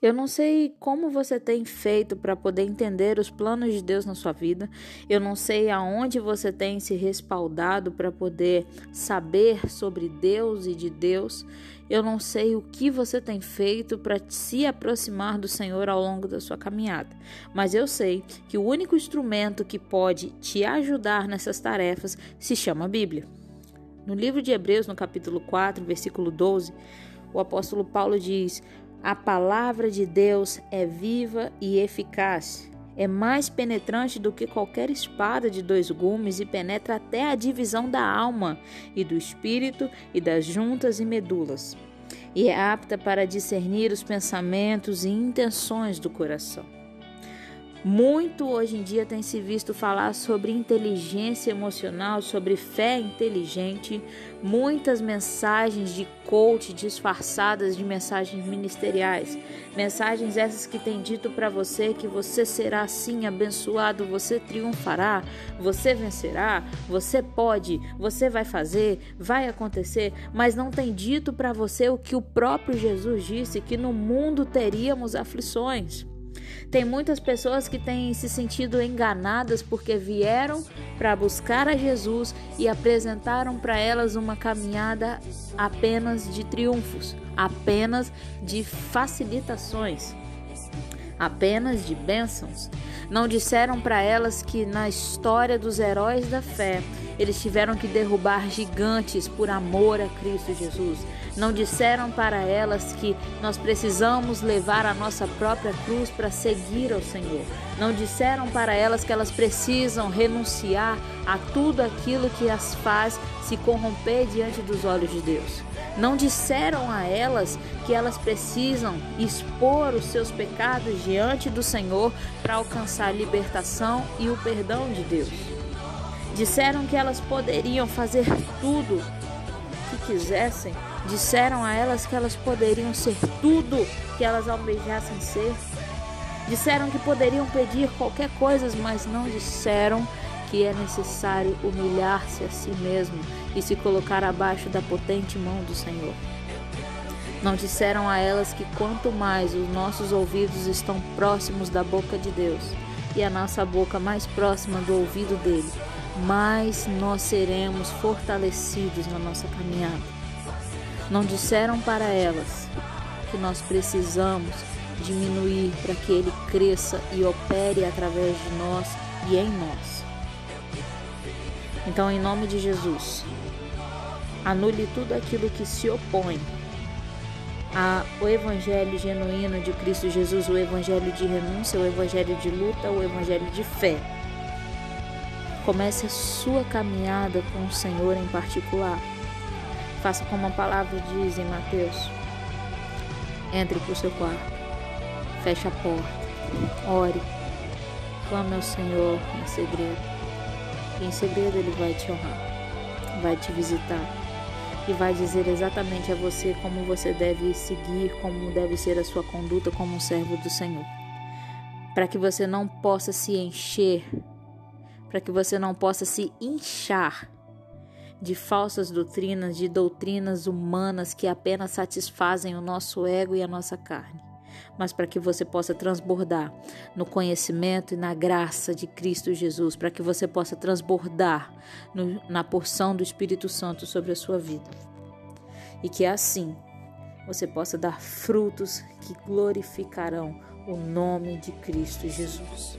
Eu não sei como você tem feito para poder entender os planos de Deus na sua vida. Eu não sei aonde você tem se respaldado para poder saber sobre Deus e de Deus. Eu não sei o que você tem feito para se aproximar do Senhor ao longo da sua caminhada. Mas eu sei que o único instrumento que pode te ajudar nessas tarefas se chama Bíblia. No livro de Hebreus, no capítulo 4, versículo 12, o apóstolo Paulo diz: a palavra de Deus é viva e eficaz. É mais penetrante do que qualquer espada de dois gumes e penetra até a divisão da alma e do espírito e das juntas e medulas. E é apta para discernir os pensamentos e intenções do coração. Muito hoje em dia tem se visto falar sobre inteligência emocional, sobre fé inteligente, muitas mensagens de coach disfarçadas de mensagens ministeriais. Mensagens essas que têm dito para você que você será assim abençoado, você triunfará, você vencerá, você pode, você vai fazer, vai acontecer, mas não tem dito para você o que o próprio Jesus disse que no mundo teríamos aflições. Tem muitas pessoas que têm se sentido enganadas porque vieram para buscar a Jesus e apresentaram para elas uma caminhada apenas de triunfos, apenas de facilitações, apenas de bênçãos. Não disseram para elas que na história dos heróis da fé eles tiveram que derrubar gigantes por amor a Cristo Jesus. Não disseram para elas que nós precisamos levar a nossa própria cruz para seguir ao Senhor. Não disseram para elas que elas precisam renunciar a tudo aquilo que as faz se corromper diante dos olhos de Deus. Não disseram a elas que elas precisam expor os seus pecados diante do Senhor para alcançar a libertação e o perdão de Deus. Disseram que elas poderiam fazer tudo que quisessem. Disseram a elas que elas poderiam ser tudo que elas almejassem ser. Disseram que poderiam pedir qualquer coisa, mas não disseram que é necessário humilhar-se a si mesmo e se colocar abaixo da potente mão do Senhor. Não disseram a elas que quanto mais os nossos ouvidos estão próximos da boca de Deus e a nossa boca mais próxima do ouvido dele, mais nós seremos fortalecidos na nossa caminhada. Não disseram para elas que nós precisamos diminuir para que ele cresça e opere através de nós e em nós. Então, em nome de Jesus, anule tudo aquilo que se opõe ao Evangelho genuíno de Cristo Jesus, o Evangelho de renúncia, o Evangelho de luta, o Evangelho de fé. Comece a sua caminhada com o Senhor em particular. Faça como a palavra diz em Mateus. Entre para o seu quarto, feche a porta, ore, clame ao Senhor em segredo. Em segredo Ele vai te honrar, vai te visitar e vai dizer exatamente a você como você deve seguir, como deve ser a sua conduta como um servo do Senhor. Para que você não possa se encher para que você não possa se inchar de falsas doutrinas, de doutrinas humanas que apenas satisfazem o nosso ego e a nossa carne, mas para que você possa transbordar no conhecimento e na graça de Cristo Jesus, para que você possa transbordar no, na porção do Espírito Santo sobre a sua vida. E que assim você possa dar frutos que glorificarão o nome de Cristo Jesus.